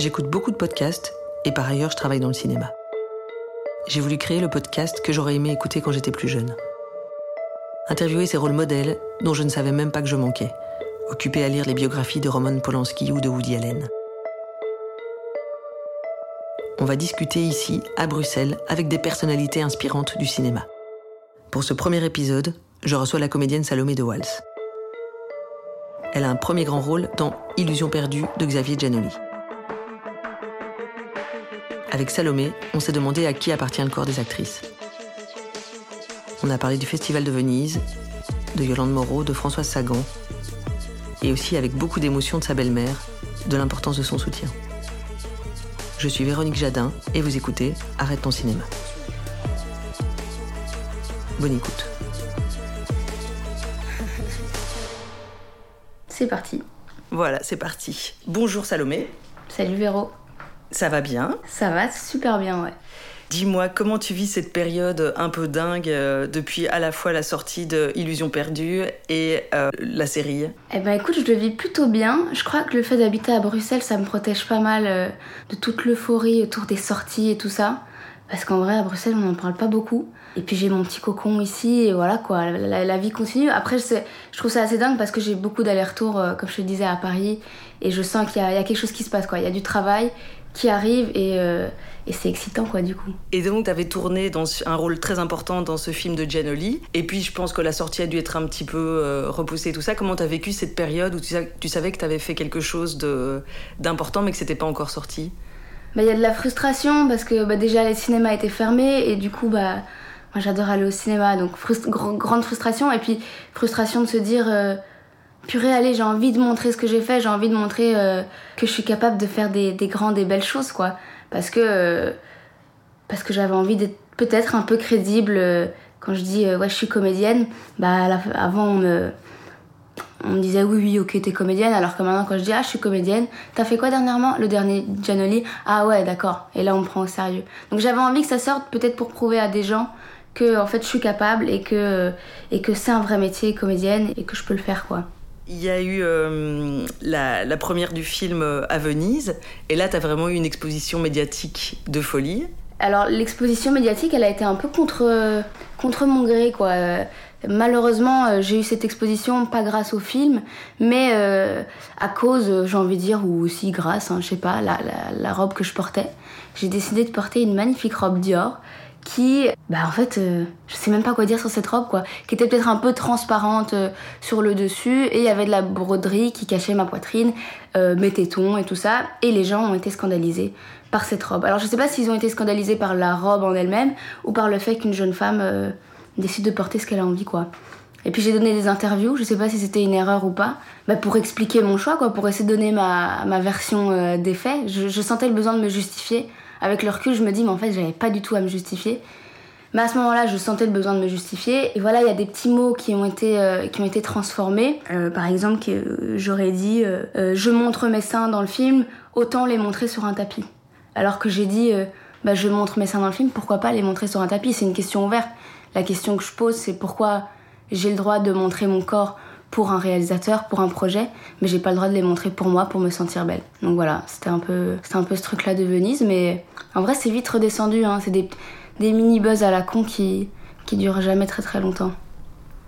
J'écoute beaucoup de podcasts et par ailleurs je travaille dans le cinéma. J'ai voulu créer le podcast que j'aurais aimé écouter quand j'étais plus jeune. Interviewer ces rôles modèles dont je ne savais même pas que je manquais, occupé à lire les biographies de Roman Polanski ou de Woody Allen. On va discuter ici, à Bruxelles, avec des personnalités inspirantes du cinéma. Pour ce premier épisode, je reçois la comédienne Salomé de Wals. Elle a un premier grand rôle dans Illusion perdue de Xavier Giannoli. Avec Salomé, on s'est demandé à qui appartient le corps des actrices. On a parlé du Festival de Venise, de Yolande Moreau, de Françoise Sagan, et aussi avec beaucoup d'émotion de sa belle-mère, de l'importance de son soutien. Je suis Véronique Jadin et vous écoutez Arrête ton cinéma. Bonne écoute. C'est parti. Voilà, c'est parti. Bonjour Salomé. Salut Véro. Ça va bien Ça va super bien, ouais. Dis-moi, comment tu vis cette période un peu dingue euh, depuis à la fois la sortie de Illusion perdue et euh, la série? Eh ben écoute, je le vis plutôt bien. Je crois que le fait d'habiter à Bruxelles, ça me protège pas mal euh, de toute l'euphorie autour des sorties et tout ça. Parce qu'en vrai, à Bruxelles, on n'en parle pas beaucoup. Et puis j'ai mon petit cocon ici, et voilà quoi, la, vie continue. Après, je, je, trouve ça assez dingue parce que j'ai beaucoup d'allers-retours, comme je te disais, à Paris. Et je sens qu'il y, y, a quelque chose qui se passe, quoi. Il y a du travail qui arrive et, euh, et c'est excitant, quoi, du coup. Et donc, tu avais tourné dans un rôle très important dans ce film de Gianoli. Et puis, je pense que la sortie a dû être un petit peu euh, repoussée tout ça. Comment tu as vécu cette période où tu, tu savais que tu avais fait quelque chose d'important mais que c'était pas encore sorti? Bah, il y a de la frustration parce que bah, déjà les cinémas étaient fermés et du coup bah moi j'adore aller au cinéma donc grande frustration et puis frustration de se dire euh, purée allez j'ai envie de montrer ce que j'ai fait j'ai envie de montrer euh, que je suis capable de faire des, des grandes et belles choses quoi parce que euh, que j'avais envie d'être peut-être un peu crédible euh, quand je dis ouais je suis comédienne bah avant on me on me disait oui, oui, ok, t'es comédienne, alors que maintenant, quand je dis ah, je suis comédienne, t'as fait quoi dernièrement? Le dernier Gianoli? Ah ouais, d'accord. Et là, on me prend au sérieux. Donc j'avais envie que ça sorte, peut-être pour prouver à des gens que en fait, je suis capable et que, et que c'est un vrai métier, comédienne, et que je peux le faire, quoi. Il y a eu euh, la, première du film euh, à Venise, et là, t'as vraiment eu une exposition médiatique de folie. Alors, l'exposition médiatique, elle a été un peu contre, contre mon gré, quoi. Malheureusement, euh, j'ai eu cette exposition pas grâce au film, mais à cause, j'ai envie de dire, ou aussi grâce, hein, je sais pas, la, la, la, robe que je portais. J'ai décidé de porter une magnifique robe Dior qui, bah en fait, euh, je sais même pas quoi dire sur cette robe, quoi, qui était peut-être un peu transparente euh, sur le dessus, et il y avait de la broderie qui cachait ma poitrine, euh, mes tétons et tout ça, et les gens ont été scandalisés par cette robe. Alors je sais pas s'ils ont été scandalisés par la robe en elle-même, ou par le fait qu'une jeune femme décide de porter ce qu'elle a envie, quoi. Et puis j'ai donné des interviews, je sais pas si c'était une erreur ou pas, bah pour expliquer mon choix, quoi, pour essayer de donner ma, ma version des faits. Je, sentais le besoin de me justifier. Avec le recul, je me dis, mais en fait, j'avais pas du tout à me justifier. Mais à ce moment-là, je sentais le besoin de me justifier. Et voilà, il y a des petits mots qui ont été, euh, qui été transformés. Euh, par exemple, que j'aurais dit euh, Je montre mes seins dans le film, autant les montrer sur un tapis. Alors que j'ai dit bah, Je montre mes seins dans le film, pourquoi pas les montrer sur un tapis? C'est une question ouverte. La question que je pose, c'est pourquoi j'ai le droit de montrer mon corps pour un réalisateur, pour un projet, mais j'ai pas le droit de les montrer pour moi, pour me sentir belle. Donc voilà, c'était un peu, c'était un peu ce truc-là de Venise, mais en vrai c'est vite redescendu. Hein. C'est des, des mini buzz à la con qui, qui durent jamais très très longtemps.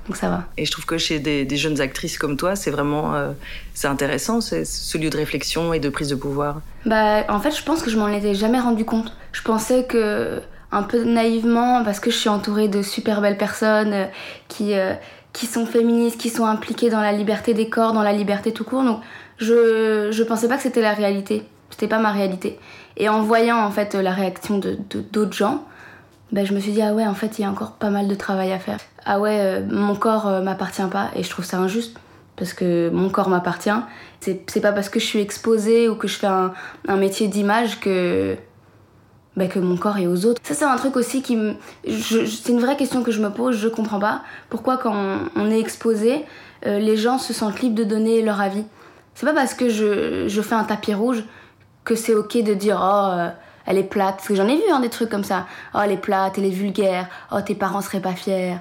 Donc ça va. Et je trouve que chez des, des jeunes actrices comme toi, c'est vraiment euh, c'est intéressant, c'est ce lieu de réflexion et de prise de pouvoir. Bah en fait, je pense que je m'en étais jamais rendu compte. Je pensais que un peu naïvement parce que je suis entourée de super belles personnes euh, qui, euh, qui sont féministes, qui sont impliquées dans la liberté des corps, dans la liberté tout court. Donc je, je pensais pas que c'était la réalité. C'était pas ma réalité. Et en voyant en fait la réaction de d'autres gens, ben, je me suis dit ah ouais en fait il y a encore pas mal de travail à faire. Ah ouais euh, mon corps euh, m'appartient pas et je trouve ça injuste parce que mon corps m'appartient. C'est pas parce que je suis exposée ou que je fais un, un métier d'image que bah, que mon corps est aux autres. Ça, c'est un truc aussi qui me. C'est une vraie question que je me pose, je comprends pas. Pourquoi, quand on, est exposé, euh, les gens se sentent libres de donner leur avis C'est pas parce que je, je, fais un tapis rouge que c'est ok de dire oh, euh, elle est plate. Parce que j'en ai vu hein, des trucs comme ça. Oh, elle est plate, elle est vulgaire. Oh, tes parents seraient pas fiers.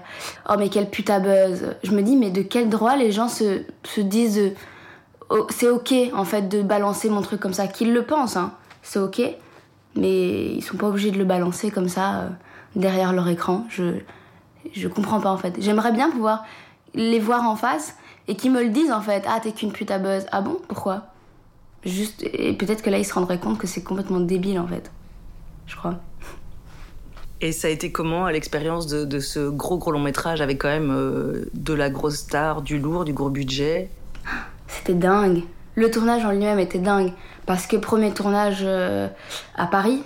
Oh, mais quelle putain buzz. Je me dis, mais de quel droit les gens se, se disent. Oh, c'est ok, en fait, de balancer mon truc comme ça, qu'ils le pensent, hein c'est ok, mais ils sont pas obligés de le balancer comme ça derrière leur écran. Je, je comprends pas en fait. J'aimerais bien pouvoir les voir en face et qu'ils me le disent en fait. Ah, t'es qu'une pute à buzz. Ah bon? Pourquoi? Juste, et peut-être que là ils se rendraient compte que c'est complètement débile en fait. Je crois. Et ça a été comment l'expérience de, ce gros gros long métrage avec quand même euh, de la grosse star, du lourd, du gros budget? C'était dingue. Le tournage en lui-même était dingue parce que premier tournage euh, à Paris,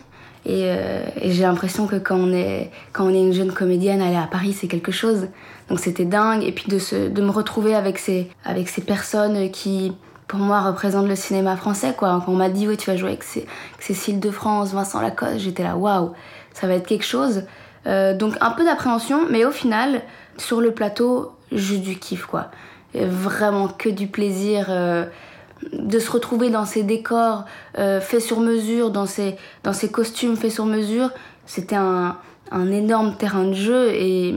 euh, et, j'ai l'impression que quand on, est, quand on est une jeune comédienne, aller à Paris, c'est quelque chose. Donc c'était dingue. Et puis de, se, de me retrouver avec ces, avec ces personnes qui, pour moi, représentent le cinéma français. Quoi. Quand on m'a dit, oui, tu vas jouer avec, Cécile de France, Vincent Lacoste, j'étais là, waouh, ça va être quelque chose. Euh, donc un peu d'appréhension, mais au final, sur le plateau, juste du kiff, quoi. vraiment que du plaisir. De se retrouver dans ces décors euh, faits sur mesure, dans ces, dans ces costumes faits sur mesure, c'était un, un, énorme terrain de jeu et,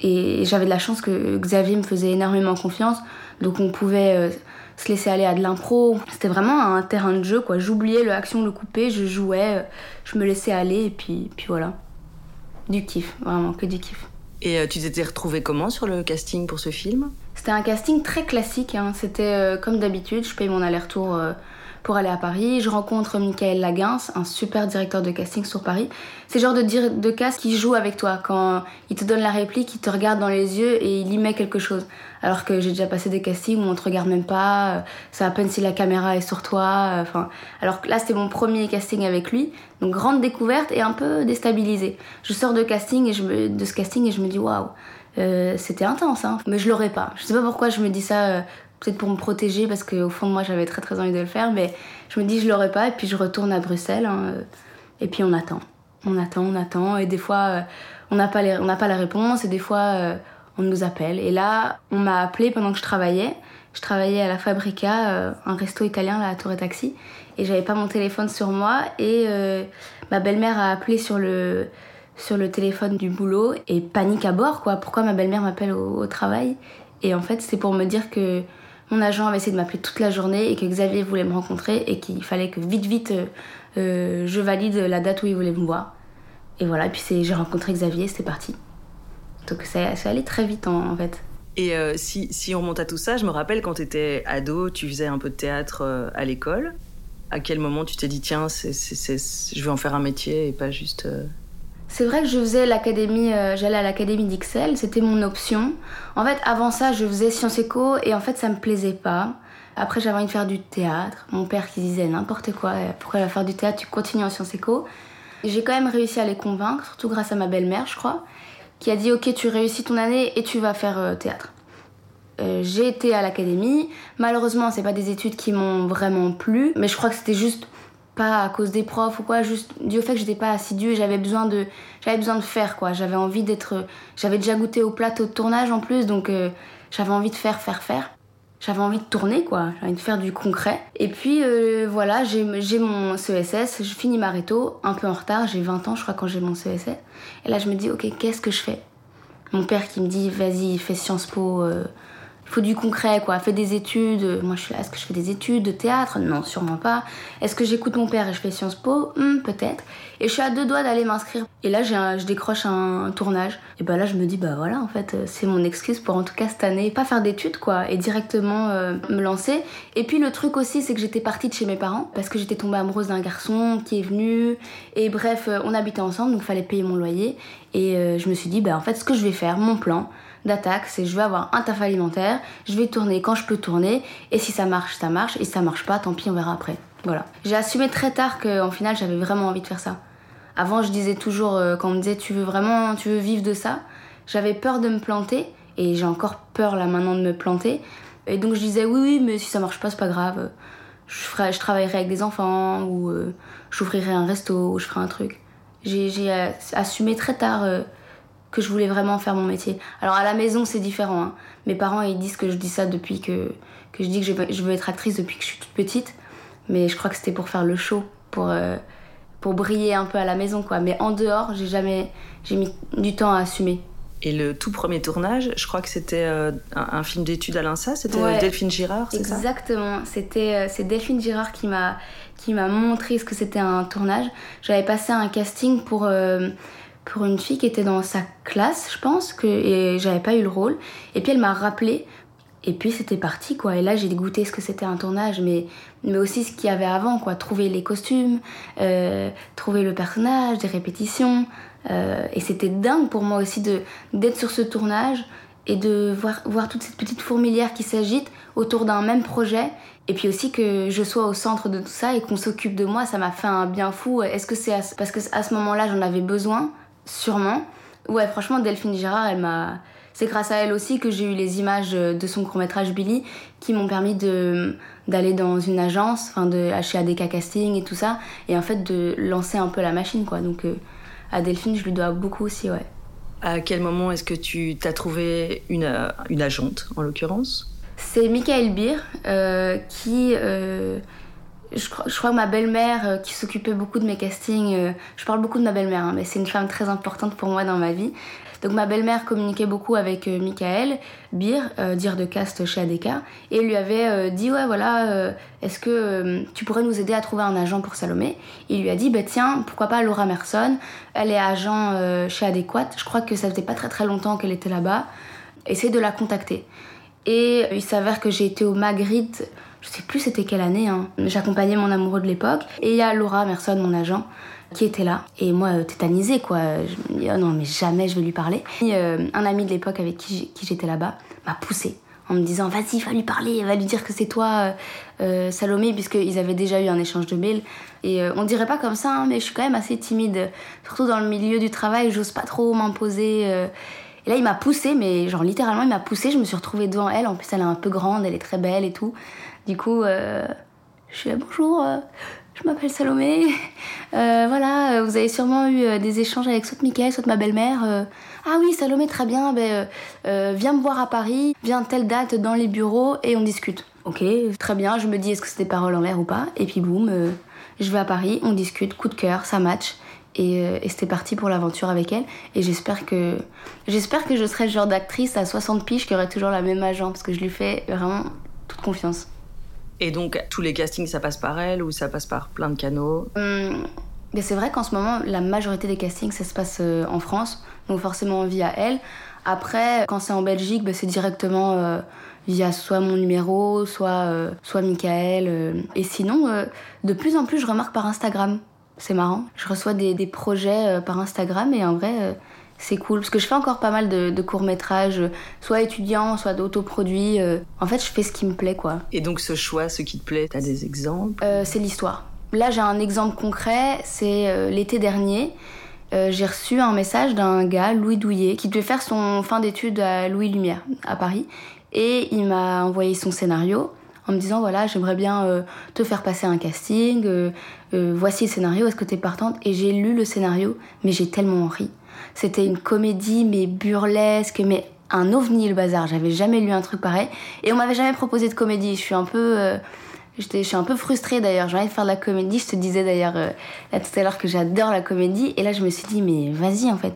et j'avais de la chance que Xavier me faisait énormément confiance, donc on pouvait euh, se laisser aller à de l'impro. C'était vraiment un terrain de jeu, quoi. J'oubliais le action, le coupé, je jouais, euh, je me laissais aller et puis, puis voilà. Du kiff, vraiment, que du kiff. Et tu t'étais retrouvée comment sur le casting pour ce film? C'était un casting très classique, hein. c'était euh, comme d'habitude, je paye mon aller-retour euh, pour aller à Paris. Je rencontre Michael Laguins, un super directeur de casting sur Paris. C'est le genre de, de casting qui joue avec toi. Quand il te donne la réplique, il te regarde dans les yeux et il y met quelque chose. Alors que j'ai déjà passé des castings où on te regarde même pas, c'est à peine si la caméra est sur toi. Euh, enfin, alors là, c'était mon premier casting avec lui. Donc grande découverte et un peu déstabilisée. Je sors de casting et je me, de ce casting et je me dis waouh euh, c'était intense, hein. mais je l'aurais pas. Je sais pas pourquoi je me dis ça, euh, peut-être pour me protéger, parce qu'au fond de moi j'avais très très envie de le faire, mais je me dis je l'aurais pas, et puis je retourne à Bruxelles, hein, euh, et puis on attend. On attend, on attend, et des fois on n'a pas, pas la réponse, et des fois on nous appelle. Et là, on m'a appelé pendant que je travaillais. Je travaillais à la Fabrica, un resto italien là, à Tour et Taxi, et j'avais pas mon téléphone sur moi, et ma belle-mère a appelé sur le sur le téléphone du boulot et panique à bord quoi. Pourquoi ma belle-mère m'appelle au, travail? Et en fait, c'est pour me dire que mon agent avait essayé de m'appeler toute la journée et que Xavier voulait me rencontrer et qu'il fallait que vite vite euh, euh, je valide la date où il voulait me voir. Et voilà, et puis j'ai rencontré Xavier, c'était parti. Donc ça, ça allait très vite en, fait. Et euh, si, si, on remonte à tout ça, je me rappelle quand tu étais ado, tu faisais un peu de théâtre à l'école. À quel moment tu t'es dit, tiens, je vais en faire un métier et pas juste... C'est vrai que je faisais l'académie, euh, j'allais à l'académie d'Ixelles, c'était mon option. En fait, avant ça, je faisais Sciences Éco et en fait, ça me plaisait pas. Après, j'avais envie de faire du théâtre. Mon père qui disait n'importe quoi, euh, pourquoi faire du théâtre, tu continues en Sciences Éco. J'ai quand même réussi à les convaincre, surtout grâce à ma belle-mère, je crois, qui a dit ok, tu réussis ton année et tu vas faire euh, théâtre. j'ai été à l'académie. Malheureusement, c'est pas des études qui m'ont vraiment plu, mais je crois que c'était juste pas à cause des profs ou quoi, juste dû au fait que j'étais pas assidue et j'avais besoin de j'avais besoin de faire quoi. J'avais envie d'être j'avais déjà goûté au plateau de tournage en plus donc euh, j'avais envie de faire faire faire. J'avais envie de tourner quoi, j'avais envie de faire du concret. Et puis euh, voilà, j'ai mon CESS, je finis ma réto, un peu en retard, j'ai 20 ans je crois quand j'ai mon CESS. Et là je me dis OK, qu'est-ce que je fais? Mon père qui me dit vas-y, fais Sciences Po euh, faut du concret, quoi. Fais des études. Moi, je suis là. Est-ce que je fais des études de théâtre? Non, sûrement pas. Est-ce que j'écoute mon père et je fais Sciences Po? Hmm, Peut-être. Et je suis à deux doigts d'aller m'inscrire. Et là, je décroche un, tournage. Et bah là, je me dis, bah voilà, en fait, c'est mon excuse pour en tout cas cette année, pas faire d'études, quoi. Et directement euh, me lancer. Et puis, le truc aussi, c'est que j'étais partie de chez mes parents parce que j'étais tombée amoureuse d'un garçon qui est venu. Et bref, euh, on habitait ensemble, donc il fallait payer mon loyer. Et euh, je me suis dit, bah en fait, ce que je vais faire, mon plan, d'attaque, c'est je vais avoir un taf alimentaire, je vais tourner quand je peux tourner, et si ça marche, ça marche, et si ça marche pas, tant pis, on verra après. Voilà. J'ai assumé très tard qu'en final, j'avais vraiment envie de faire ça. Avant, je disais toujours, euh, quand on me disait tu veux vraiment, tu veux vivre de ça, j'avais peur de me planter, et j'ai encore peur là maintenant de me planter. Et donc je disais oui, oui, mais si ça marche pas, c'est pas grave. Je, je travaillerai avec des enfants, ou euh, j'ouvrirai un resto, ou je ferai un truc. J'ai euh, assumé très tard que je voulais vraiment faire mon métier. Alors à la maison c'est différent. Hein. Mes parents ils disent que je dis ça depuis que, que je dis que je veux, être actrice depuis que je suis toute petite. Mais je crois que c'était pour faire le show, pour, euh, pour briller un peu à la maison quoi. Mais en dehors j'ai jamais j'ai mis du temps à assumer. Et le tout premier tournage, je crois que c'était euh, un, film d'études à l'INSA, c'était euh, Delphine Girard, c'est ça? Exactement, c'était c'est Delphine Girard qui m'a qui m'a montré ce que c'était un tournage. J'avais passé un casting pour pour une fille qui était dans sa classe, je pense, que et j'avais pas eu le rôle. Et puis elle m'a rappelé et puis c'était parti quoi. Et là j'ai goûté ce que c'était un tournage, mais, mais aussi ce qu'il y avait avant quoi. Trouver les costumes, euh, trouver le personnage, des répétitions. Euh, et c'était dingue pour moi aussi de d'être sur ce tournage et de voir, voir toute cette petite fourmilière qui s'agite autour d'un même projet. Et puis aussi que je sois au centre de tout ça et qu'on s'occupe de moi, ça m'a fait un bien fou. Est-ce que c'est parce que à ce moment-là j'en avais besoin Sûrement. Ouais, franchement, Delphine Girard, elle m'a c'est grâce à elle aussi que j'ai eu les images de son court-métrage Billy qui m'ont permis de d'aller dans une agence, enfin de chez ADK Casting et tout ça, et en fait de lancer un peu la machine quoi. Donc euh, à Delphine, je lui dois beaucoup aussi, ouais. À quel moment est-ce que tu t'as trouvé une, euh, une agente en l'occurrence? C'est Michael Beer euh, qui je crois, que ma belle-mère, qui s'occupait beaucoup de mes castings, je parle beaucoup de ma belle-mère, hein, mais c'est une femme très importante pour moi dans ma vie. Donc ma belle-mère communiquait beaucoup avec euh, Michael Bir, euh, dire de cast chez ADK, et lui avait euh, dit ouais voilà, est-ce que tu pourrais nous aider à trouver un agent pour Salomé? Il lui a dit bah tiens, pourquoi pas Laura Merson, elle est agent chez Adéquate, je crois que ça faisait pas très très longtemps qu'elle était là-bas, essaye de la contacter. Et il s'avère que j'ai été au Magritte, je sais plus c'était quelle année, hein. j'accompagnais mon amoureux de l'époque, et il y a Laura Merson, mon agent, qui était là. Et moi, euh, tétanisée, quoi. Je me dis, oh non, mais jamais je vais lui parler. Euh, un ami de l'époque avec qui j'étais là-bas m'a poussé en me disant, vas-y, va lui parler, va lui dire que c'est toi, euh, Salomé, puisqu'ils avaient déjà eu un échange de mails. Et on dirait pas comme ça, hein, mais je suis quand même assez timide. Surtout dans le milieu du travail, j'ose pas trop m'imposer. Et là, il m'a poussé, mais genre littéralement, il m'a poussé. Je me suis retrouvée devant elle. En plus, elle est un peu grande, elle est très belle et tout. Du coup, je suis là, bonjour, je m'appelle Salomé. Euh, voilà, euh, vous avez sûrement eu euh, des échanges avec soit Mickaël, soit ma belle-mère. ah oui, Salomé, très bien, ben, viens me voir à Paris, viens telle date dans les bureaux et on discute. Ok, très bien, je me dis est-ce que c'est des paroles en l'air ou pas? Et puis boum, je vais à Paris, on discute, coup de cœur, ça match. Et, et c'était parti pour l'aventure avec elle. Et j'espère que, j'espère que je serai le genre d'actrice à 60 piges qui aurait toujours la même agent parce que je lui fais vraiment toute confiance. Et donc, tous les castings, ça passe par elle ou ça passe par plein de canaux hum, mais C'est vrai qu'en ce moment, la majorité des castings, ça se passe euh, en France, donc forcément via elle. Après, quand c'est en Belgique, bah, c'est directement euh, via soit mon numéro, soit, euh, soit Michael. Et sinon, de plus en plus, je remarque par Instagram. C'est marrant. Je reçois des, des projets par Instagram et en vrai, c'est cool parce que je fais encore pas mal de, courts métrages, soit étudiants, soit d'autoproduits. Euh. En fait, je fais ce qui me plaît, quoi. Et donc, ce choix, ce qui te plaît, t'as des exemples? Euh, C'est l'histoire. Là, j'ai un exemple concret. C'est euh, l'été dernier. j'ai reçu un message d'un gars, Louis Douillet, qui devait faire son fin d'études à Louis Lumière, à Paris. Et il m'a envoyé son scénario en me disant voilà, j'aimerais bien te faire passer un casting. voici le scénario, est-ce que t'es partante? Et j'ai lu le scénario, mais j'ai tellement ri. C'était une comédie, mais burlesque, mais un ovni le bazar. J'avais jamais lu un truc pareil. Et on m'avait jamais proposé de comédie. Je suis un peu. Euh, je suis un peu frustrée d'ailleurs. J'ai envie de faire de la comédie. Je te disais d'ailleurs euh, tout à l'heure que j'adore la comédie. Et là, je me suis dit, mais vas-y en fait.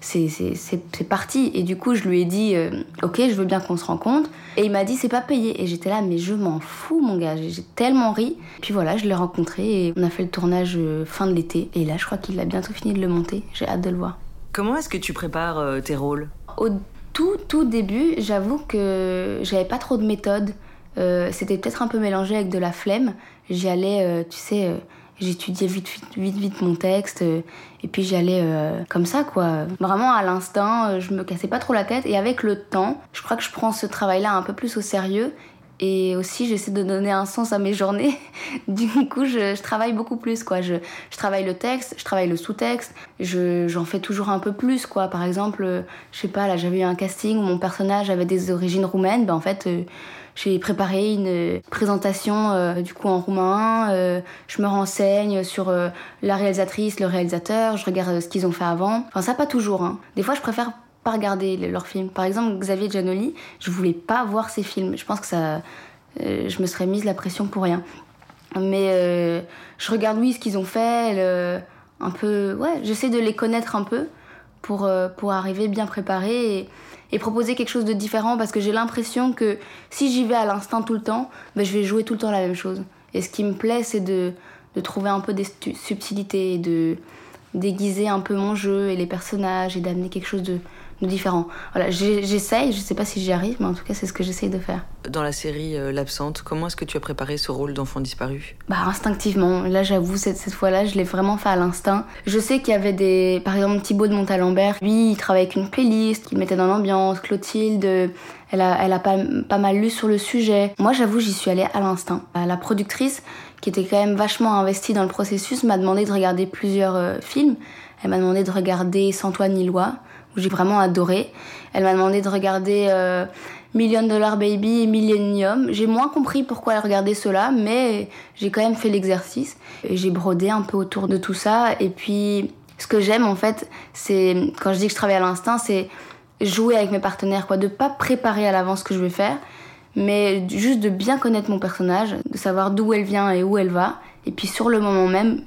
C'est parti. Et du coup, je lui ai dit, euh, ok, je veux bien qu'on se rencontre. Et il m'a dit, c'est pas payé. Et j'étais là, mais je m'en fous, mon gars. J'ai tellement ri. Puis voilà, je l'ai rencontré et on a fait le tournage fin de l'été. Et là, je crois qu'il a bientôt fini de le monter. J'ai hâte de le voir. Comment est-ce que tu prépares euh, tes rôles? Au tout, tout début, j'avoue que j'avais pas trop de méthode. Euh, c'était peut-être un peu mélangé avec de la flemme. J'y allais, euh, tu sais, j'étudiais vite, vite, vite, vite mon texte. et puis j'y allais comme ça, quoi. Vraiment à l'instinct, je me cassais pas trop la tête. Et avec le temps, je crois que je prends ce travail-là un peu plus au sérieux. Et aussi, j'essaie de donner un sens à mes journées. du coup, je, travaille beaucoup plus, quoi. Je, je, travaille le texte, je travaille le sous-texte, j'en fais toujours un peu plus, quoi. Par exemple, je sais pas, là, j'avais eu un casting où mon personnage avait des origines roumaines. Ben, en fait, euh, j'ai préparé une présentation, euh, du coup, en roumain. Euh, je me renseigne sur la réalisatrice, le réalisateur, je regarde ce qu'ils ont fait avant. Enfin, ça, pas toujours, hein. Des fois, je préfère pas regarder leurs films. Par exemple, Xavier Giannoli, je voulais pas voir ses films. Je pense que ça, euh, je me serais mise la pression pour rien. Mais euh, je regarde oui ce qu'ils ont fait, un peu, ouais, j'essaie de les connaître un peu pour, euh, pour arriver bien préparé et, et proposer quelque chose de différent parce que j'ai l'impression que si j'y vais à l'instinct tout le temps, ben, je vais jouer tout le temps la même chose. Et ce qui me plaît, c'est de, de trouver un peu des subtilités, de déguiser un peu mon jeu et les personnages et d'amener quelque chose de, différent. Voilà, j'essaye, je sais pas si j'y arrive, mais en tout cas, c'est ce que j'essaye de faire. Dans la série euh, L'Absente, comment est-ce que tu as préparé ce rôle d'enfant disparu? Bah, instinctivement. Là, j'avoue, cette, cette fois-là, je l'ai vraiment fait à l'instinct. Je sais qu'il y avait des. Par exemple, Thibaut de Montalembert, lui, il travaille avec une playlist, il mettait dans l'ambiance. Clotilde, elle a, elle a pas, pas mal lu sur le sujet. Moi, j'avoue, j'y suis allée à l'instinct. La productrice, qui était quand même vachement investie dans le processus, m'a demandé de regarder plusieurs euh, films. Elle m'a demandé de regarder Sans toi ni loi, où j'ai vraiment adoré. Elle m'a demandé de regarder euh, Million Dollar Baby et Millennium. J'ai moins compris pourquoi elle regardait cela, mais j'ai quand même fait l'exercice. J'ai brodé un peu autour de tout ça. Et puis, ce que j'aime en fait, c'est quand je dis que je travaille à l'instinct, c'est jouer avec mes partenaires, quoi, de pas préparer à l'avance ce que je vais faire, mais juste de bien connaître mon personnage, de savoir d'où elle vient et où elle va. Et puis sur le moment même,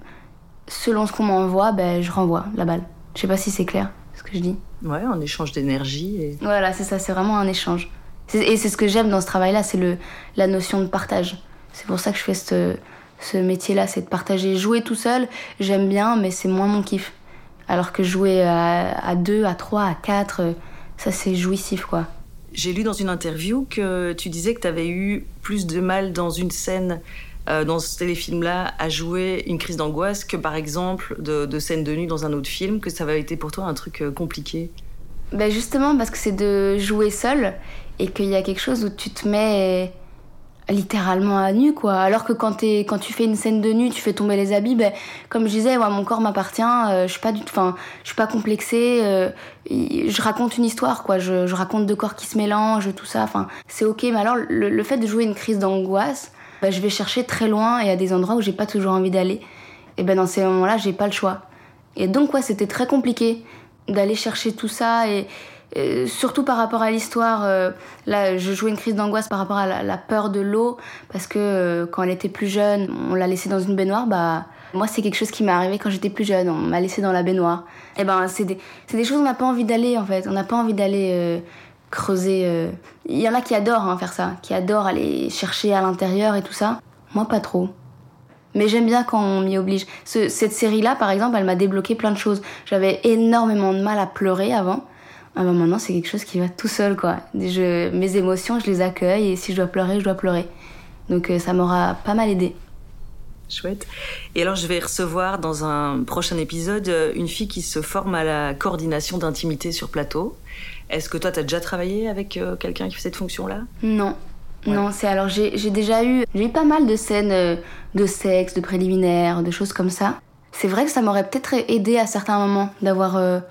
selon ce qu'on m'envoie, ben, je renvoie la balle. Je sais pas si c'est clair ce que je dis. Ouais, un échange d'énergie. Et... Voilà, c'est ça, c'est vraiment un échange. Et c'est ce que j'aime dans ce travail-là, c'est le, la notion de partage. C'est pour ça que je fais ce, ce métier-là, c'est de partager. Jouer tout seul, j'aime bien, mais c'est moins mon kiff. Alors que jouer à, à deux, à trois, à quatre, ça c'est jouissif quoi. J'ai lu dans une interview que tu disais que tu avais eu plus de mal dans une scène euh, dans ce téléfilm-là à jouer une crise d'angoisse que par exemple de, scène de nuit dans un autre film, que ça avait été pour toi un truc euh, compliqué? Ben Justement parce que c'est de jouer seul et qu'il y a quelque chose où tu te mets littéralement à nu quoi. Alors que quand quand tu fais une scène de nu tu fais tomber les habits ben comme je disais moi mon corps m'appartient euh, je suis pas du enfin je suis pas complexée euh, je raconte une histoire quoi. Je, je, raconte deux corps qui se mélangent tout ça enfin c'est ok. Mais alors le, fait de jouer une crise d'angoisse ben, je vais chercher très loin et à des endroits où j'ai pas toujours envie d'aller. Et ben dans ces moments là j'ai pas le choix. Et donc ouais c'était très compliqué d'aller chercher tout ça et euh, surtout par rapport à l'histoire, euh, là, je jouais une crise d'angoisse par rapport à la, peur de l'eau, parce que euh, quand elle était plus jeune, on l'a laissée dans une baignoire, bah, moi, c'est quelque chose qui m'est arrivé quand j'étais plus jeune, on m'a laissée dans la baignoire. Et ben, c'est des, des, choses on n'a pas envie d'aller, en fait, on n'a pas envie d'aller creuser. Il y en a qui adorent hein, faire ça, qui adorent aller chercher à l'intérieur et tout ça. Moi, pas trop. Mais j'aime bien quand on m'y oblige. cette série-là, par exemple, elle m'a débloqué plein de choses. J'avais énormément de mal à pleurer avant. Ah bah maintenant c'est quelque chose qui va tout seul quoi. Mes émotions je les accueille et si je dois pleurer je dois pleurer. Donc euh, ça m'aura pas mal aidé. Chouette. Et alors je vais recevoir dans un prochain épisode euh, une fille qui se forme à la coordination d'intimité sur plateau. Est-ce que toi tu as déjà travaillé avec euh, quelqu'un qui fait cette fonction-là? Non. Non, c'est alors j'ai déjà eu j'ai eu pas mal de scènes de sexe, de préliminaires, de choses comme ça. C'est vrai que ça m'aurait peut-être aidé à certains moments d'avoir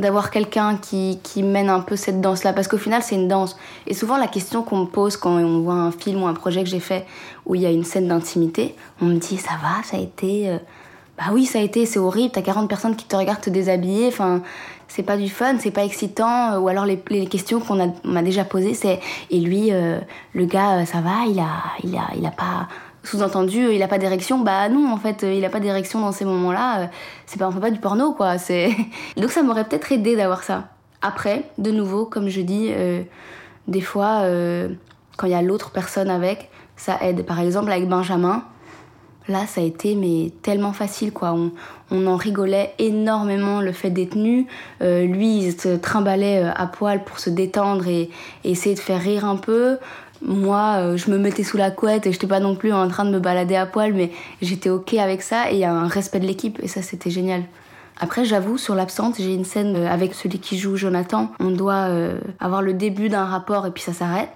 d'avoir quelqu'un qui, qui, mène un peu cette danse-là, parce qu'au final, c'est une danse. Et souvent, la question qu'on me pose quand on voit un film ou un projet que j'ai fait où il y a une scène d'intimité, on me dit Ça va, ça a été. Euh, bah oui, ça a été, c'est horrible, t'as 40 personnes qui te regardent te déshabiller, enfin, c'est pas du fun, c'est pas excitant. Ou alors, les, questions qu'on m'a déjà posées, c'est Et lui, euh, le gars, euh, ça va, il a, il a, il a pas sous-entendu, euh, il a pas d'érection. Bah non, en fait, euh, il a pas d'érection dans ces moments-là. Euh, c'est pas, on fait pas du porno, quoi. Donc ça m'aurait peut-être aidé d'avoir ça. Après, de nouveau, comme je dis, des fois, quand il y a l'autre personne avec, ça aide. Par exemple, avec Benjamin, là, ça a été mais tellement facile, quoi. On, on en rigolait énormément le fait d'être nu. lui, il se trimballait à poil pour se détendre et, essayer de faire rire un peu moi, euh, je me mettais sous la couette et j'étais pas non plus en train de me balader à poil, mais j'étais ok avec ça et il y a un respect de l'équipe et ça c'était génial. Après, j'avoue, sur l'absente, j'ai une scène euh, avec celui qui joue Jonathan. On doit euh, avoir le début d'un rapport et puis ça s'arrête.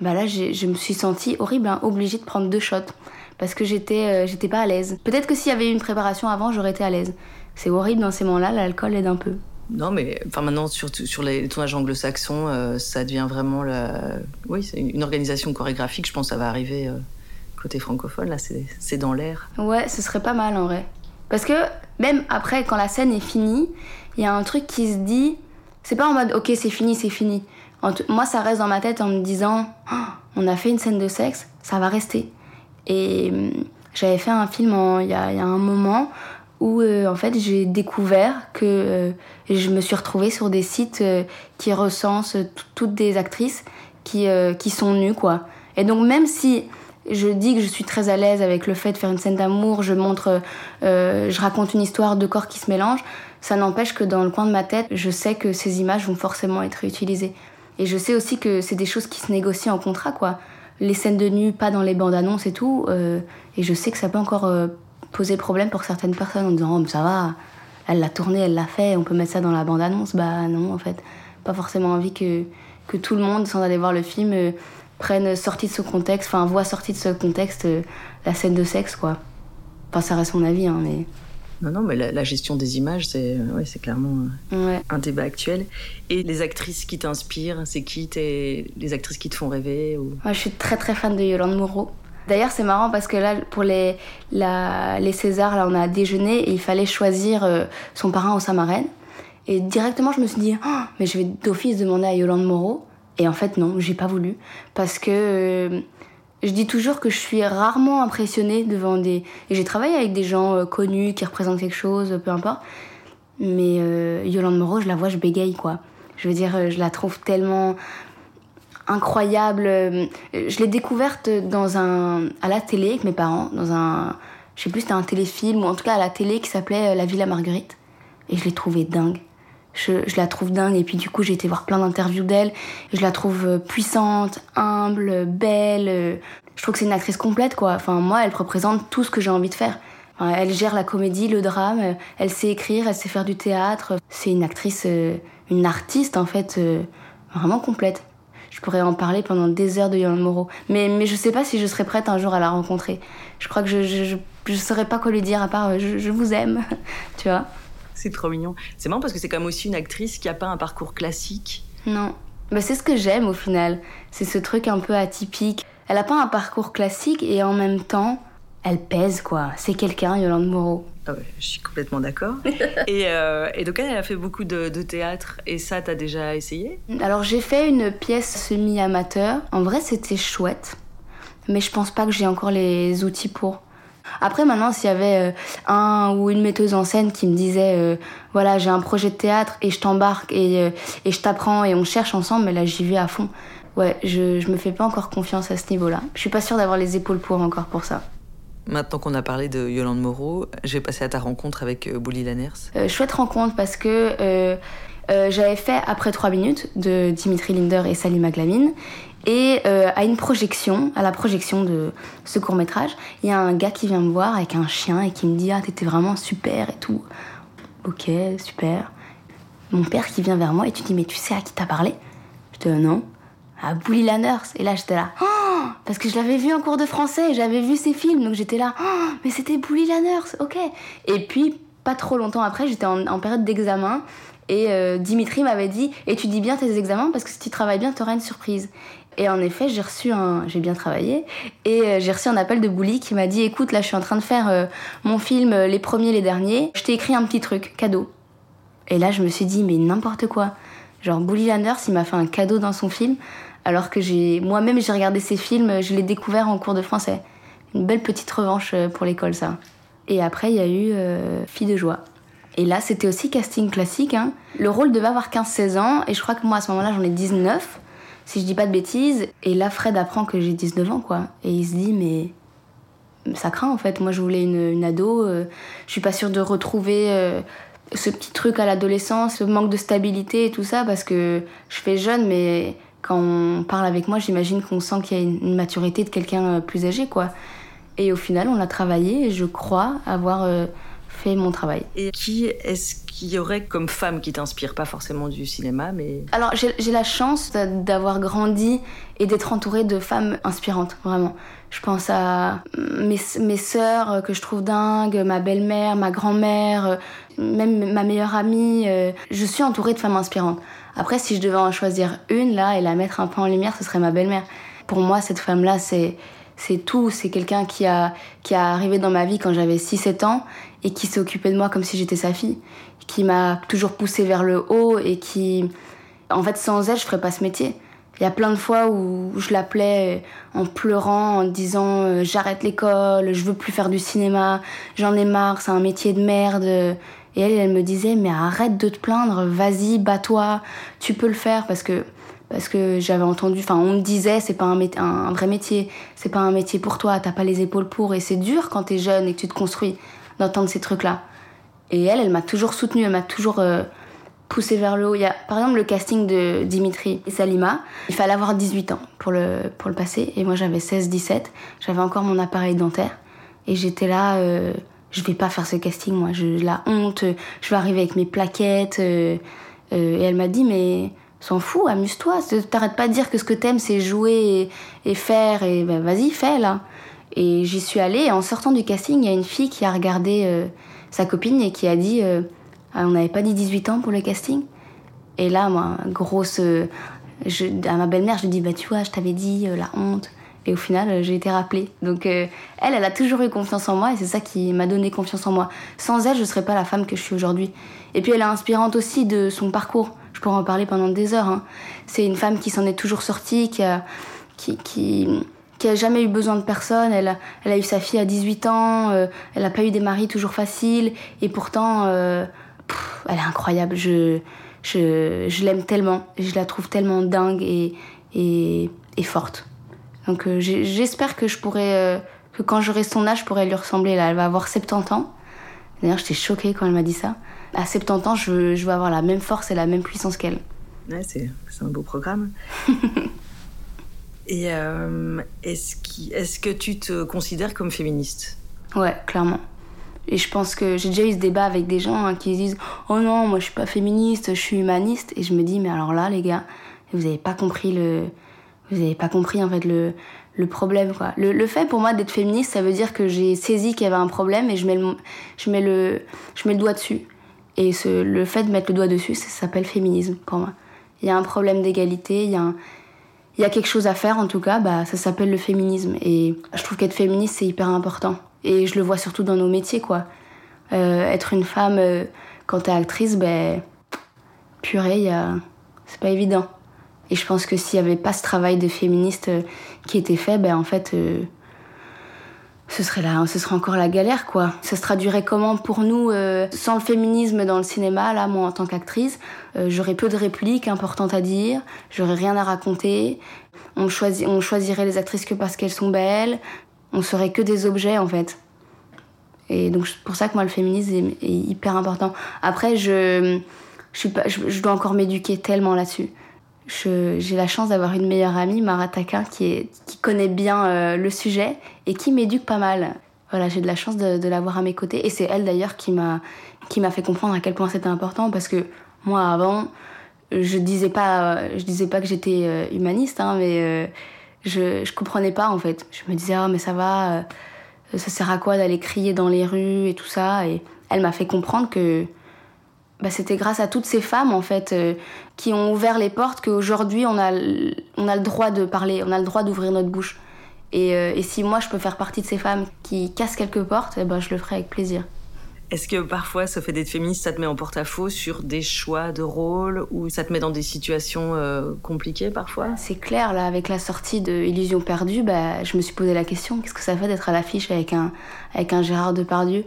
Bah là, je me suis sentie horrible, hein, obligée de prendre deux shots parce que j'étais, j'étais pas à l'aise. Peut-être que s'il y avait eu une préparation avant, j'aurais été à l'aise. C'est horrible dans ces moments-là, l'alcool aide un peu. Non, mais enfin maintenant sur, sur les tournages anglo-saxons, euh, ça devient vraiment la, oui, c'est une organisation chorégraphique. Je pense que ça va arriver euh, côté francophone. Là, c'est dans l'air. Ouais, ce serait pas mal en vrai. Parce que même après, quand la scène est finie, il y a un truc qui se dit, c'est pas en mode ok c'est fini, c'est fini. moi, ça reste dans ma tête en me disant, oh, on a fait une scène de sexe, ça va rester. Et hum, j'avais fait un film il y, a un moment où en fait j'ai découvert que je me suis retrouvée sur des sites qui recensent toutes des actrices qui, qui sont nues quoi. Et donc même si je dis que je suis très à l'aise avec le fait de faire une scène d'amour, je montre, euh, je raconte une histoire de corps qui se mélangent. Ça n'empêche que dans le coin de ma tête, je sais que ces images vont forcément être utilisées. Et je sais aussi que c'est des choses qui se négocient en contrat, quoi. Les scènes de nu, pas dans les bandes annonces et tout. Euh, et je sais que ça peut encore euh, poser problème pour certaines personnes en disant, oh, ça va, elle l'a tourné, elle l'a fait, on peut mettre ça dans la bande annonce. Bah non, en fait, pas forcément envie que, que tout le monde, sans aller voir le film, prennent sortie de ce contexte, enfin voient sortie de ce contexte euh, la scène de sexe quoi. Enfin ça reste mon avis hein, mais. Non, non, mais la, gestion des images, c'est euh, ouais, clairement euh, un débat actuel. Et les actrices qui t'inspirent, c'est qui les actrices qui te font rêver ou... Moi, je suis très très fan de Yolande Moreau. D'ailleurs, c'est marrant parce que là, pour les, les Césars, là, on a déjeuné et il fallait choisir son parrain ou sa marraine. Et directement, je me suis dit, oh, mais je vais d'office demander à Yolande Moreau. Et en fait, non, j'ai pas voulu. Parce que euh, je dis toujours que je suis rarement impressionnée devant des. Et j'ai travaillé avec des gens euh, connus qui représentent quelque chose, peu importe. Mais euh, Yolande Moreau, je la vois, je bégaye, quoi. Je veux dire, je la trouve tellement incroyable. Je l'ai découverte dans un, à la télé avec mes parents, dans un. Je sais plus, c'était un téléfilm, ou en tout cas à la télé qui s'appelait La Villa Marguerite. Et je l'ai trouvée dingue. Je, la trouve dingue et puis du coup j'ai été voir plein d'interviews d'elle. Je la trouve euh, puissante, humble, belle. Euh, je trouve que c'est une actrice complète quoi. Enfin moi elle représente tout ce que j'ai envie de faire. elle gère la comédie, le drame, elle sait écrire, elle sait faire du théâtre. C'est une actrice, euh, une artiste en fait vraiment complète. Je pourrais en parler pendant des heures de Yolande Moreau. Mais, mais je sais pas si je serais prête un jour à la rencontrer. Je crois que je, je, je, saurais pas quoi lui dire à part je, je vous aime, tu vois? C'est trop mignon. C'est marrant parce que c'est comme aussi une actrice qui a pas un parcours classique. Non. Bah, c'est ce que j'aime au final. C'est ce truc un peu atypique. Elle a pas un parcours classique et en même temps, elle pèse quoi. C'est quelqu'un, Yolande Moreau. Ah ouais, je suis complètement d'accord. et, euh, et, donc elle, a fait beaucoup de, de théâtre et ça, t'as déjà essayé? Alors j'ai fait une pièce semi-amateur. En vrai, c'était chouette, mais je pense pas que j'ai encore les outils pour. Après, maintenant, s'il y avait euh, un ou une metteuse en scène qui me disait, euh, voilà, j'ai un projet de théâtre et je t'embarque et, euh, et je t'apprends et on cherche ensemble, mais là, j'y vais à fond. Ouais, je, je me fais pas encore confiance à ce niveau-là. Je suis pas sûre d'avoir les épaules pour encore pour ça. Maintenant qu'on a parlé de Yolande Moreau, je vais passer à ta rencontre avec Bouli Lanners. chouette rencontre parce que j'avais fait Après 3 minutes de Dimitri Linder et Salim Maglamine et euh, à une projection, à la projection de ce court métrage, il y a un gars qui vient me voir avec un chien et qui me dit Ah, t'étais vraiment super et tout. Ok, super. Mon père qui vient vers moi et tu dis Mais tu sais à qui t'as parlé? Je dis Non. À Bully Lanners. Et là, j'étais là. Oh parce que je l'avais vu en cours de français, j'avais vu ses films, donc j'étais là. Oh mais c'était Bully Lanners, ok. Et puis, pas trop longtemps après, j'étais en, période d'examen. Et euh, Dimitri m'avait dit Étudie bien tes examens parce que si tu travailles bien, tu auras une surprise. Et en effet, j'ai reçu un, j'ai bien travaillé, et euh, j'ai reçu un appel de Bouli qui m'a dit, écoute, là, je suis en train de faire euh, mon film, euh, les premiers, les derniers. Je t'ai écrit un petit truc, cadeau. Et là, je me suis dit, mais n'importe quoi. Genre, Bouli Landers, il m'a fait un cadeau dans son film, alors que j'ai, moi-même, j'ai regardé ses films, je l'ai découvert en cours de français. Une belle petite revanche pour l'école, ça. Et après, il y a eu Fille de joie. Et là, c'était aussi casting classique. Hein. Le rôle devait avoir 15-16 ans, et je crois que moi, à ce moment-là, j'en ai 19 si je dis pas de bêtises. Et là, Fred apprend que j'ai 19 ans, quoi. Et il se dit, mais ça craint en fait. Moi, je voulais une, ado. Euh, je suis pas sûre de retrouver euh, ce petit truc à l'adolescence, ce manque de stabilité et tout ça, parce que je fais jeune, mais quand on parle avec moi, j'imagine qu'on sent qu'il y a une, maturité de quelqu'un euh, plus âgé, quoi. Et au final, on a travaillé et je crois avoir fait mon travail. Et qui est-ce qu'il y aurait comme femme qui t'inspire? Pas forcément du cinéma, mais... Alors, j'ai la chance d'avoir grandi et d'être entourée de femmes inspirantes, vraiment. Je pense à mes, mes sœurs que je trouve dingues, ma belle-mère, ma grand-mère, même ma meilleure amie. Euh, je suis entourée de femmes inspirantes. Après, si je devais en choisir une, là, et la mettre un peu en lumière, ce serait ma belle-mère. Pour moi, cette femme-là, c'est c'est tout. C'est quelqu'un qui a, qui a arrivé dans ma vie quand j'avais 6-7 ans et qui s'est occupé de moi comme si j'étais sa fille, qui m'a toujours poussée vers le haut et qui, en fait, sans elle, je ferais pas ce métier. Il y a plein de fois où je l'appelais en pleurant, en disant euh, j'arrête l'école, je veux plus faire du cinéma, j'en ai marre, c'est un métier de merde. Et elle, elle me disait mais arrête de te plaindre, vas-y, bats-toi, tu peux le faire parce que parce que j'avais entendu, enfin on me disait c'est pas un, un, vrai métier, c'est pas un métier pour toi, t'as pas les épaules pour et c'est dur quand t'es jeune et que tu te construis d'entendre ces trucs-là. Et elle, elle m'a toujours soutenue, elle m'a toujours euh, poussé vers le haut. Il y a par exemple le casting de Dimitri et Salima. Il fallait avoir 18 ans pour le, pour le passer. Et moi j'avais 16-17. J'avais encore mon appareil dentaire. Et j'étais là, euh, je vais pas faire ce casting, moi. Je, la honte, je vais arriver avec mes plaquettes. Euh, euh, et elle m'a dit, mais s'en fout, amuse-toi. T'arrêtes pas de dire que ce que t'aimes c'est jouer et, faire. Et ben, vas-y, fais là. Et j'y suis allée. Et en sortant du casting, il y a une fille qui a regardé sa copine et qui a dit ah, on n'avait pas dit 18 ans pour le casting? Et là, moi, grosse. Euh, à ma belle-mère, je lui dis Bah, tu vois, je t'avais dit euh, la honte. Et au final, euh, j'ai été rappelée. Donc, elle, elle a toujours eu confiance en moi et c'est ça qui m'a donné confiance en moi. Sans elle, je ne serais pas la femme que je suis aujourd'hui. Et puis, elle est inspirante aussi de son parcours. Je pourrais en parler pendant des heures. Hein. C'est une femme qui s'en est toujours sortie, qui qui, qui, qui a jamais eu besoin de personne. Elle a, elle a eu sa fille à 18 ans. elle n'a pas eu des maris toujours faciles. Et pourtant elle est incroyable. Je, je, l'aime tellement. Je la trouve tellement dingue et, et, forte. Donc euh, j'espère que je pourrais, euh, que quand j'aurai son âge, je pourrais lui ressembler. Là, elle va avoir 70 ans. D'ailleurs, j'étais choquée quand elle m'a dit ça. À 70 ans, je je veux avoir la même force et la même puissance qu'elle. Ouais, c'est un beau programme. et euh, est-ce est que tu te considères comme féministe? Ouais, clairement. Et je pense que j'ai déjà eu ce débat avec des gens hein, qui disent Oh non, moi je suis pas féministe, je suis humaniste. Et je me dis Mais alors là, les gars, vous avez pas compris le. Vous pas compris en fait le, problème quoi. Le, fait pour moi d'être féministe, ça veut dire que j'ai saisi qu'il y avait un problème et je mets le, je mets le, je mets le doigt dessus. Et le fait de mettre le doigt dessus, ça s'appelle féminisme pour moi. Il y a un problème d'égalité, il y a un, il y a quelque chose à faire en tout cas, bah, ça s'appelle le féminisme. Et je trouve qu'être féministe, c'est hyper important. Et je le vois surtout dans nos métiers, quoi. Euh, être une femme, euh, quand t'es actrice, ben, purée, a... c'est pas évident. Et je pense que s'il n'y avait pas ce travail de féministe euh, qui était fait, ben, en fait, ce serait, là, ce encore la galère, quoi. Ça se traduirait comment pour nous, sans le féminisme dans le cinéma, là, moi, en tant qu'actrice, j'aurais peu de répliques importantes à dire, j'aurais rien à raconter. On, choisit, on choisirait les actrices que parce qu'elles sont belles on serait que des objets en fait. Et donc c'est pour ça que moi le féminisme est, hyper important. Après je je, suis pas, je, dois encore m'éduquer tellement là-dessus. J'ai la chance d'avoir une meilleure amie, Mara Taquin, qui, est, qui connaît bien euh, le sujet et qui m'éduque pas mal. Voilà, j'ai de la chance de, l'avoir à mes côtés. Et c'est elle d'ailleurs qui m'a fait comprendre à quel point c'était important parce que moi avant, je disais pas je disais pas que j'étais euh, humaniste, hein, mais euh, je, je comprenais pas en fait. Je me disais, ah, mais ça va, euh, ça sert à quoi d'aller crier dans les rues et tout ça? Et elle m'a fait comprendre que bah, c'était grâce à toutes ces femmes en fait euh, qui ont ouvert les portes qu'aujourd'hui on a, on a le droit de parler, on a le droit d'ouvrir notre bouche. Et, euh, et, si moi je peux faire partie de ces femmes qui cassent quelques portes, eh ben, je le ferai avec plaisir. Est-ce que parfois, ce fait d'être féministe, ça te met en porte-à-faux sur des choix de rôle ou ça te met dans des situations euh, compliquées parfois? C'est clair, là, avec la sortie de Illusion perdue, bah, je me suis posé la question qu'est-ce que ça fait d'être à l'affiche avec un, avec un Gérard Depardieu?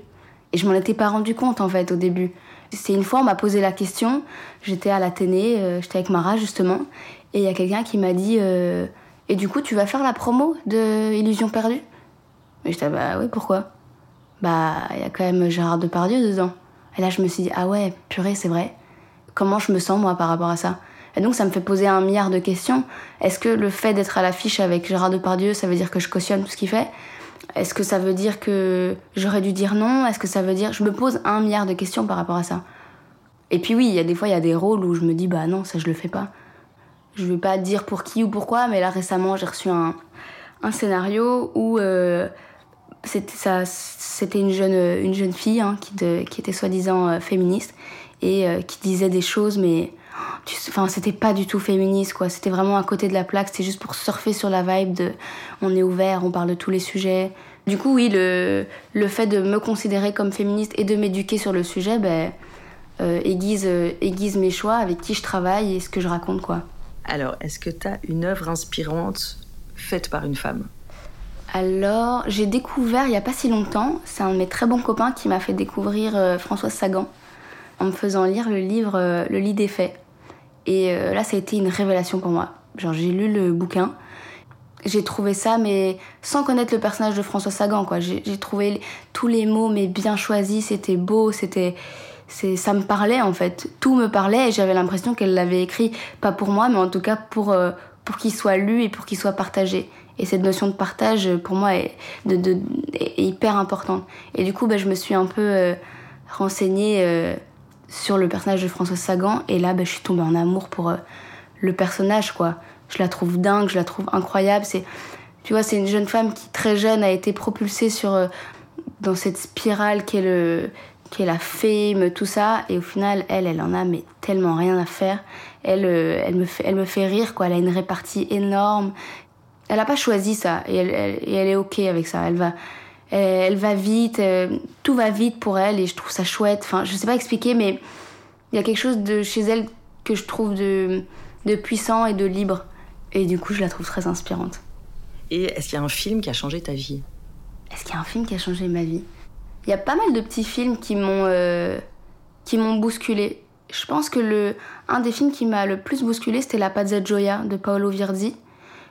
Et je m'en étais pas rendu compte en fait au début. C'est une fois, on m'a posé la question, j'étais à l'Athénée, euh, j'étais avec Mara justement, et il y a quelqu'un qui m'a dit euh, Et du coup, tu vas faire la promo de Illusion perdue? Et j'étais Bah oui, pourquoi? Bah, il y a quand même Gérard Depardieu dedans. Et là, je me suis dit, ah ouais, purée, c'est vrai. Comment je me sens, moi, par rapport à ça? Et donc, ça me fait poser un milliard de questions. Est-ce que le fait d'être à l'affiche avec Gérard Depardieu, ça veut dire que je cautionne tout ce qu'il fait? Est-ce que ça veut dire que j'aurais dû dire non? Est-ce que ça veut dire... Je me pose un milliard de questions par rapport à ça. Et puis oui, il y a des fois, il y a des rôles où je me dis, bah non, ça, je le fais pas. Je vais pas dire pour qui ou pourquoi, mais là, récemment, j'ai reçu un, scénario où... Euh, c'était une jeune, une jeune fille hein, qui, qui, était soi-disant euh, féministe et euh, qui disait des choses, mais enfin, c'était pas du tout féministe, quoi. C'était vraiment à côté de la plaque, c'était juste pour surfer sur la vibe de on est ouvert, on parle de tous les sujets. Du coup, oui, le, le fait de me considérer comme féministe et de m'éduquer sur le sujet, ben, euh, aiguise, aiguise mes choix, avec qui je travaille et ce que je raconte, quoi. Alors, est-ce que tu as une œuvre inspirante faite par une femme? Alors, j'ai découvert il n'y a pas si longtemps, c'est un de mes très bons copains qui m'a fait découvrir euh, Françoise Sagan en me faisant lire le livre euh, Le lit des faits. Et euh, là, ça a été une révélation pour moi. Genre, j'ai lu le bouquin, j'ai trouvé ça, mais sans connaître le personnage de François Sagan, quoi. J'ai trouvé tous les mots, mais bien choisis, c'était beau, c'était. Ça me parlait en fait, tout me parlait et j'avais l'impression qu'elle l'avait écrit, pas pour moi, mais en tout cas pour, euh, pour qu'il soit lu et pour qu'il soit partagé. Et cette notion de partage, pour moi, est, de, hyper importante. Et du coup, bah, je me suis un peu euh, renseignée sur le personnage de François Sagan, et là, bah, je suis tombée en amour pour le personnage, quoi je la trouve dingue, je la trouve incroyable. C'est, tu vois, c'est une jeune femme qui très jeune a été propulsée sur euh, dans cette spirale qui est le qui est la fame, tout ça, et au final, elle, elle en a mais tellement rien à faire. Elle, euh, elle me fait, elle me fait rire, quoi. Elle a une répartie énorme. Elle n'a pas choisi ça, et elle, et elle, est ok avec ça. Elle va, elle, va vite, euh, tout va vite pour elle, et je trouve ça chouette. Enfin, je sais pas expliquer, mais il y a quelque chose de chez elle que je trouve de, de puissant et de libre. Et du coup, je la trouve très inspirante. Et est-ce qu'il y a un film qui a changé ta vie? Est-ce qu'il y a un film qui a changé ma vie? Il y a pas mal de petits films qui m'ont euh, qui m'ont bousculé. Je pense que le un des films qui m'a le plus bousculé, c'était La Pazza Gioia de Paolo Virzi,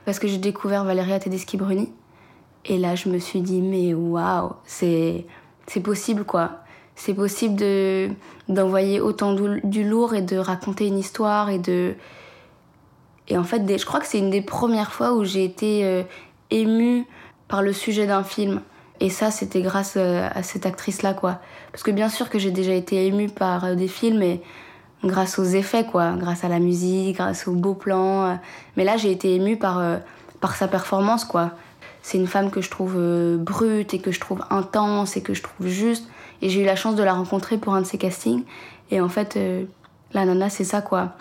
parce que j'ai découvert Valeria Tedeschi Bruni. Et là, je me suis dit, mais waouh, c'est c'est possible quoi. C'est possible de d'envoyer autant du lourd et de raconter une histoire et de et en fait, je crois que c'est une des premières fois où j'ai été euh, émue par le sujet d'un film. Et ça, c'était grâce euh, à cette actrice-là, quoi. Parce que bien sûr que j'ai déjà été émue par euh, des films, et grâce aux effets, quoi. Grâce à la musique, grâce aux beaux plans. Mais là, j'ai été émue par, par sa performance, quoi. C'est une femme que je trouve brute et que je trouve intense et que je trouve juste. Et j'ai eu la chance de la rencontrer pour un de ses castings. Et en fait, la nana, c'est ça, quoi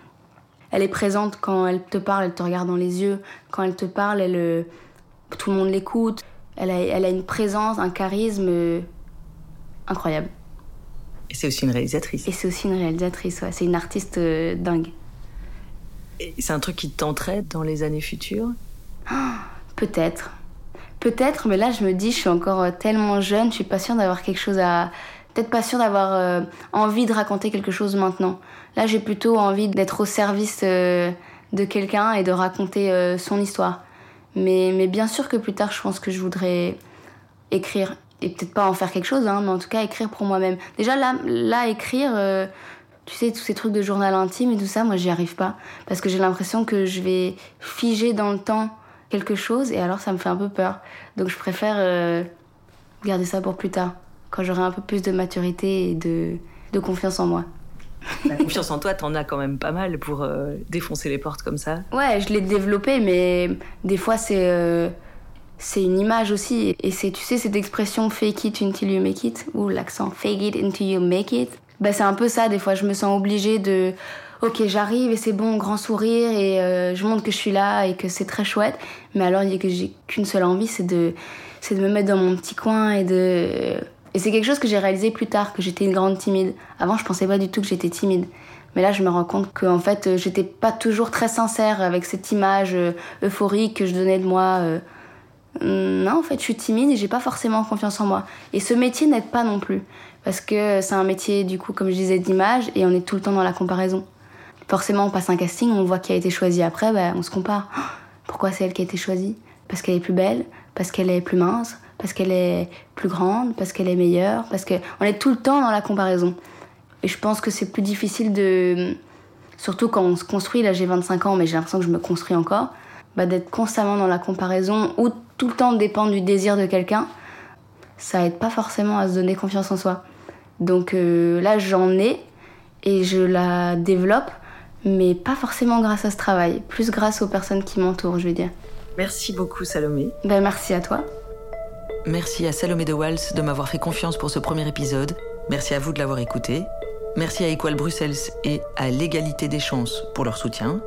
elle est présente quand elle te parle, elle te regarde dans les yeux. Quand elle te parle, elle, euh, tout le monde l'écoute. Elle a, elle a une présence, un charisme euh, incroyable. Et c'est aussi une réalisatrice. Et c'est aussi une réalisatrice, ouais. C'est une artiste euh, dingue. Et c'est un truc qui te tenterait dans les années futures? Peut-être. Peut-être, mais là je me dis, je suis encore tellement jeune, je suis pas sûre d'avoir quelque chose à, peut-être pas sûre d'avoir euh, envie de raconter quelque chose maintenant. Là, j'ai plutôt envie d'être au service euh, de quelqu'un et de raconter euh, son histoire. Mais, mais bien sûr que plus tard, je pense que je voudrais écrire. Et peut-être pas en faire quelque chose, hein, mais en tout cas écrire pour moi-même. Déjà, là, là écrire, tu sais, tous ces trucs de journal intime et tout ça, moi, j'y arrive pas. Parce que j'ai l'impression que je vais figer dans le temps quelque chose et alors ça me fait un peu peur. Donc je préfère garder ça pour plus tard quand j'aurai un peu plus de maturité et de, de confiance en moi. La confiance en toi, t'en as quand même pas mal pour euh, défoncer les portes comme ça. Ouais, je l'ai développé, mais des fois c'est euh, c'est une image aussi. Et c'est, tu sais, cette expression fake it until you make it, ou l'accent fake it until you make it. Bah, c'est un peu ça, des fois je me sens obligée de. Ok, j'arrive et c'est bon, grand sourire et euh, je montre que je suis là et que c'est très chouette. Mais alors, il que j'ai qu'une seule envie, c'est de, c'est de me mettre dans mon petit coin et de et c'est quelque chose que j'ai réalisé plus tard, que j'étais une grande timide. Avant, je pensais pas du tout que j'étais timide. Mais là, je me rends compte que en fait, euh, j'étais pas toujours très sincère avec cette image euh, euphorique que je donnais de moi. Euh. Non, en fait, je suis timide et j'ai pas forcément confiance en moi. Et ce métier n'aide pas non plus. Parce que c'est un métier, du coup, comme je disais, d'image et on est tout le temps dans la comparaison. Forcément, on passe un casting, on voit qui a été choisi après, bah, on se compare. Pourquoi c'est elle qui a été choisie? Parce qu'elle est plus belle Parce qu'elle est plus mince parce qu'elle est plus grande, parce qu'elle est meilleure, parce qu'on est tout le temps dans la comparaison. Et je pense que c'est plus difficile de. Surtout quand on se construit, là j'ai 25 ans, mais j'ai l'impression que je me construis encore, bah, d'être constamment dans la comparaison ou tout le temps dépendre du désir de quelqu'un, ça aide pas forcément à se donner confiance en soi. Donc euh, là j'en ai et je la développe, mais pas forcément grâce à ce travail, plus grâce aux personnes qui m'entourent, je vais dire. Merci beaucoup Salomé. Ben, merci à toi. Merci à Salomé de Wals de m'avoir fait confiance pour ce premier épisode. Merci à vous de l'avoir écouté. Merci à Equal Bruxelles et à l'égalité des chances pour leur soutien.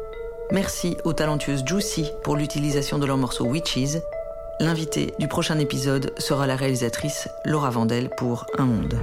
Merci aux talentueuses Juicy pour l'utilisation de leur morceau Witches. L'invité du prochain épisode sera la réalisatrice Laura Vandel pour Un Monde.